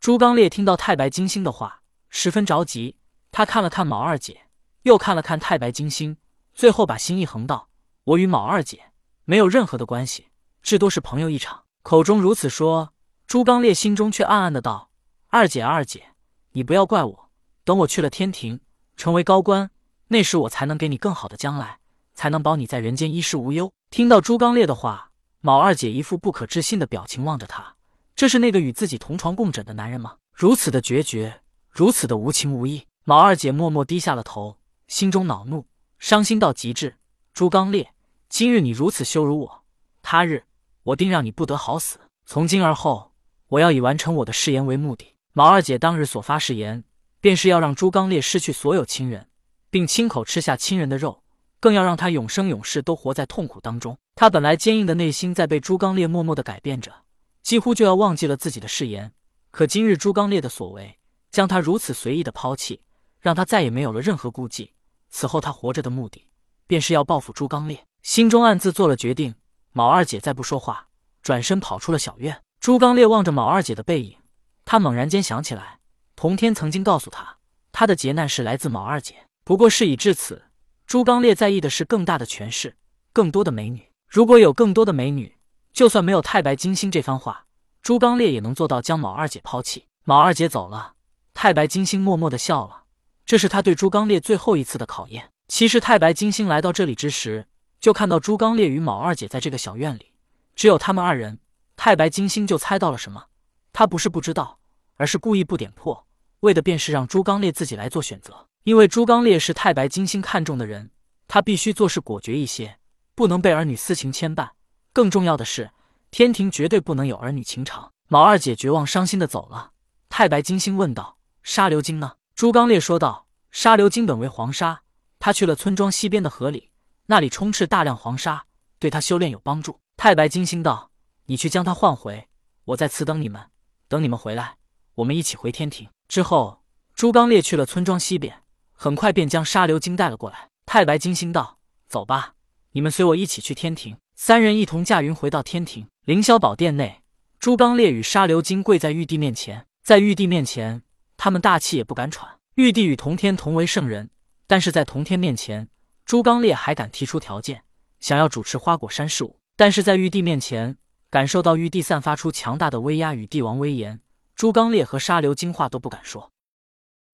朱刚烈听到太白金星的话，十分着急。他看了看卯二姐，又看了看太白金星，最后把心一横道：“我与卯二姐没有任何的关系，至多是朋友一场。”口中如此说，朱刚烈心中却暗暗的道：“二姐，二姐，你不要怪我。等我去了天庭，成为高官，那时我才能给你更好的将来，才能保你在人间衣食无忧。”听到朱刚烈的话，卯二姐一副不可置信的表情望着他。这是那个与自己同床共枕的男人吗？如此的决绝，如此的无情无义。毛二姐默默低下了头，心中恼怒，伤心到极致。朱刚烈，今日你如此羞辱我，他日我定让你不得好死。从今而后，我要以完成我的誓言为目的。毛二姐当日所发誓言，便是要让朱刚烈失去所有亲人，并亲口吃下亲人的肉，更要让他永生永世都活在痛苦当中。他本来坚硬的内心，在被朱刚烈默默的改变着。几乎就要忘记了自己的誓言，可今日朱刚烈的所为，将他如此随意的抛弃，让他再也没有了任何顾忌。此后他活着的目的，便是要报复朱刚烈。心中暗自做了决定。卯二姐再不说话，转身跑出了小院。朱刚烈望着卯二姐的背影，他猛然间想起来，童天曾经告诉他，他的劫难是来自卯二姐。不过事已至此，朱刚烈在意的是更大的权势，更多的美女。如果有更多的美女。就算没有太白金星这番话，朱刚烈也能做到将卯二姐抛弃。卯二姐走了，太白金星默默的笑了。这是他对朱刚烈最后一次的考验。其实太白金星来到这里之时，就看到朱刚烈与卯二姐在这个小院里，只有他们二人。太白金星就猜到了什么，他不是不知道，而是故意不点破，为的便是让朱刚烈自己来做选择。因为朱刚烈是太白金星看中的人，他必须做事果决一些，不能被儿女私情牵绊。更重要的是，天庭绝对不能有儿女情长。毛二姐绝望伤心的走了。太白金星问道：“沙流金呢？”朱刚烈说道：“沙流金本为黄沙，他去了村庄西边的河里，那里充斥大量黄沙，对他修炼有帮助。”太白金星道：“你去将他换回，我在此等你们。等你们回来，我们一起回天庭。”之后，朱刚烈去了村庄西边，很快便将沙流金带了过来。太白金星道：“走吧，你们随我一起去天庭。”三人一同驾云回到天庭凌霄宝殿内，朱刚烈与沙流金跪在玉帝面前，在玉帝面前，他们大气也不敢喘。玉帝与同天同为圣人，但是在同天面前，朱刚烈还敢提出条件，想要主持花果山事务。但是在玉帝面前，感受到玉帝散发出强大的威压与帝王威严，朱刚烈和沙流金话都不敢说。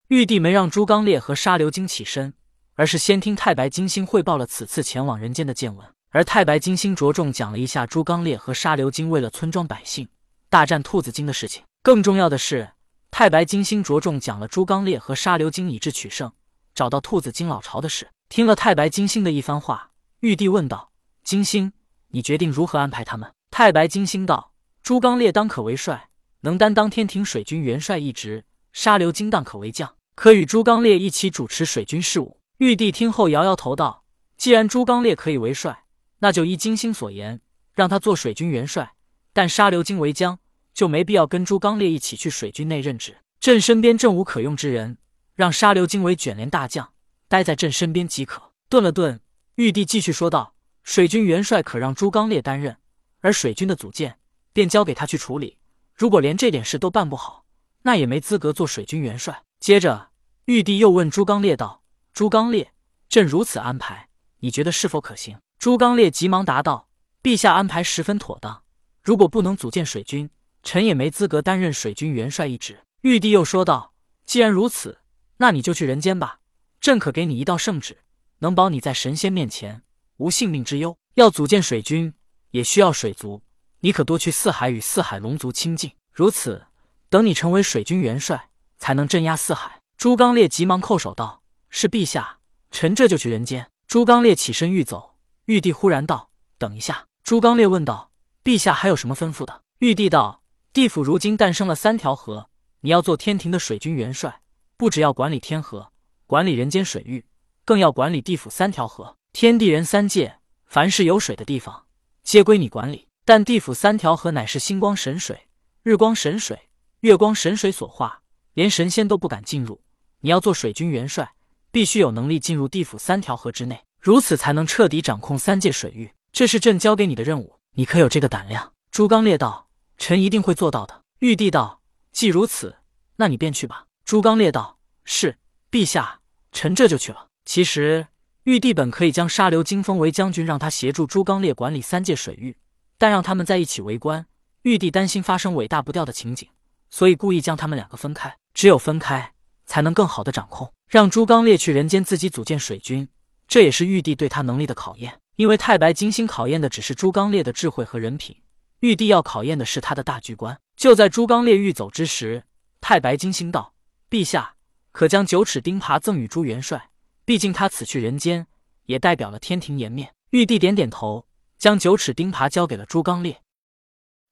玉帝没让朱刚烈和沙流金起身，而是先听太白金星汇报了此次前往人间的见闻。而太白金星着重讲了一下朱刚烈和沙流金为了村庄百姓大战兔子精的事情。更重要的是，太白金星着重讲了朱刚烈和沙流金以智取胜，找到兔子精老巢的事。听了太白金星的一番话，玉帝问道：“金星，你决定如何安排他们？”太白金星道：“朱刚烈当可为帅，能担当天庭水军元帅一职；沙流金当可为将，可与朱刚烈一起主持水军事务。”玉帝听后摇摇头道：“既然朱刚烈可以为帅。”那就依金星所言，让他做水军元帅，但沙流金为将，就没必要跟朱刚烈一起去水军内任职。朕身边正无可用之人，让沙流金为卷帘大将，待在朕身边即可。顿了顿，玉帝继续说道：“水军元帅可让朱刚烈担任，而水军的组建便交给他去处理。如果连这点事都办不好，那也没资格做水军元帅。”接着，玉帝又问朱刚烈道：“朱刚烈，朕如此安排，你觉得是否可行？”朱刚烈急忙答道：“陛下安排十分妥当。如果不能组建水军，臣也没资格担任水军元帅一职。”玉帝又说道：“既然如此，那你就去人间吧。朕可给你一道圣旨，能保你在神仙面前无性命之忧。要组建水军，也需要水族，你可多去四海与四海龙族亲近。如此，等你成为水军元帅，才能镇压四海。”朱刚烈急忙叩首道：“是陛下，臣这就去人间。”朱刚烈起身欲走。玉帝忽然道：“等一下。”朱刚烈问道：“陛下还有什么吩咐的？”玉帝道：“地府如今诞生了三条河，你要做天庭的水军元帅，不只要管理天河，管理人间水域，更要管理地府三条河。天地人三界，凡是有水的地方，皆归你管理。但地府三条河乃是星光神水、日光神水、月光神水所化，连神仙都不敢进入。你要做水军元帅，必须有能力进入地府三条河之内。”如此才能彻底掌控三界水域，这是朕交给你的任务，你可有这个胆量？朱刚烈道：“臣一定会做到的。”玉帝道：“既如此，那你便去吧。”朱刚烈道：“是，陛下，臣这就去了。”其实，玉帝本可以将沙流金封为将军，让他协助朱刚烈管理三界水域，但让他们在一起为官，玉帝担心发生尾大不掉的情景，所以故意将他们两个分开。只有分开，才能更好的掌控。让朱刚烈去人间自己组建水军，这也是玉帝对他能力的考验。因为太白金星考验的只是朱刚烈的智慧和人品，玉帝要考验的是他的大局观。就在朱刚烈欲走之时，太白金星道：“陛下，可将九齿钉耙赠与朱元帅？毕竟他此去人间，也代表了天庭颜面。”玉帝点点头，将九齿钉耙交给了朱刚烈。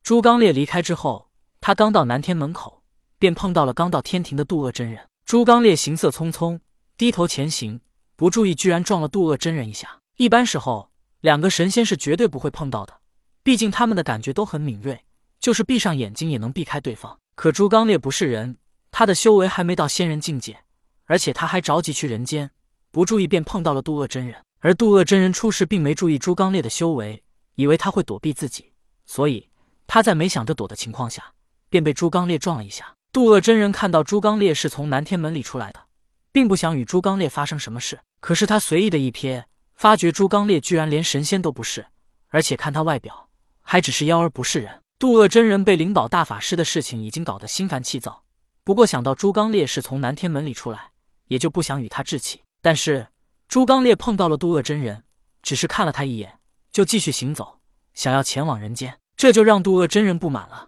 朱刚烈离开之后，他刚到南天门口，便碰到了刚到天庭的渡恶真人。朱刚烈行色匆匆，低头前行，不注意，居然撞了渡恶真人一下。一般时候，两个神仙是绝对不会碰到的，毕竟他们的感觉都很敏锐，就是闭上眼睛也能避开对方。可朱刚烈不是人，他的修为还没到仙人境界，而且他还着急去人间，不注意便碰到了渡恶真人。而渡恶真人出事并没注意朱刚烈的修为，以为他会躲避自己，所以他在没想着躲的情况下，便被朱刚烈撞了一下。渡恶真人看到朱刚烈是从南天门里出来的，并不想与朱刚烈发生什么事，可是他随意的一瞥。发觉朱刚烈居然连神仙都不是，而且看他外表还只是妖而不是人。渡恶真人被灵宝大法师的事情已经搞得心烦气躁，不过想到朱刚烈是从南天门里出来，也就不想与他置气。但是朱刚烈碰到了渡恶真人，只是看了他一眼，就继续行走，想要前往人间，这就让渡恶真人不满了。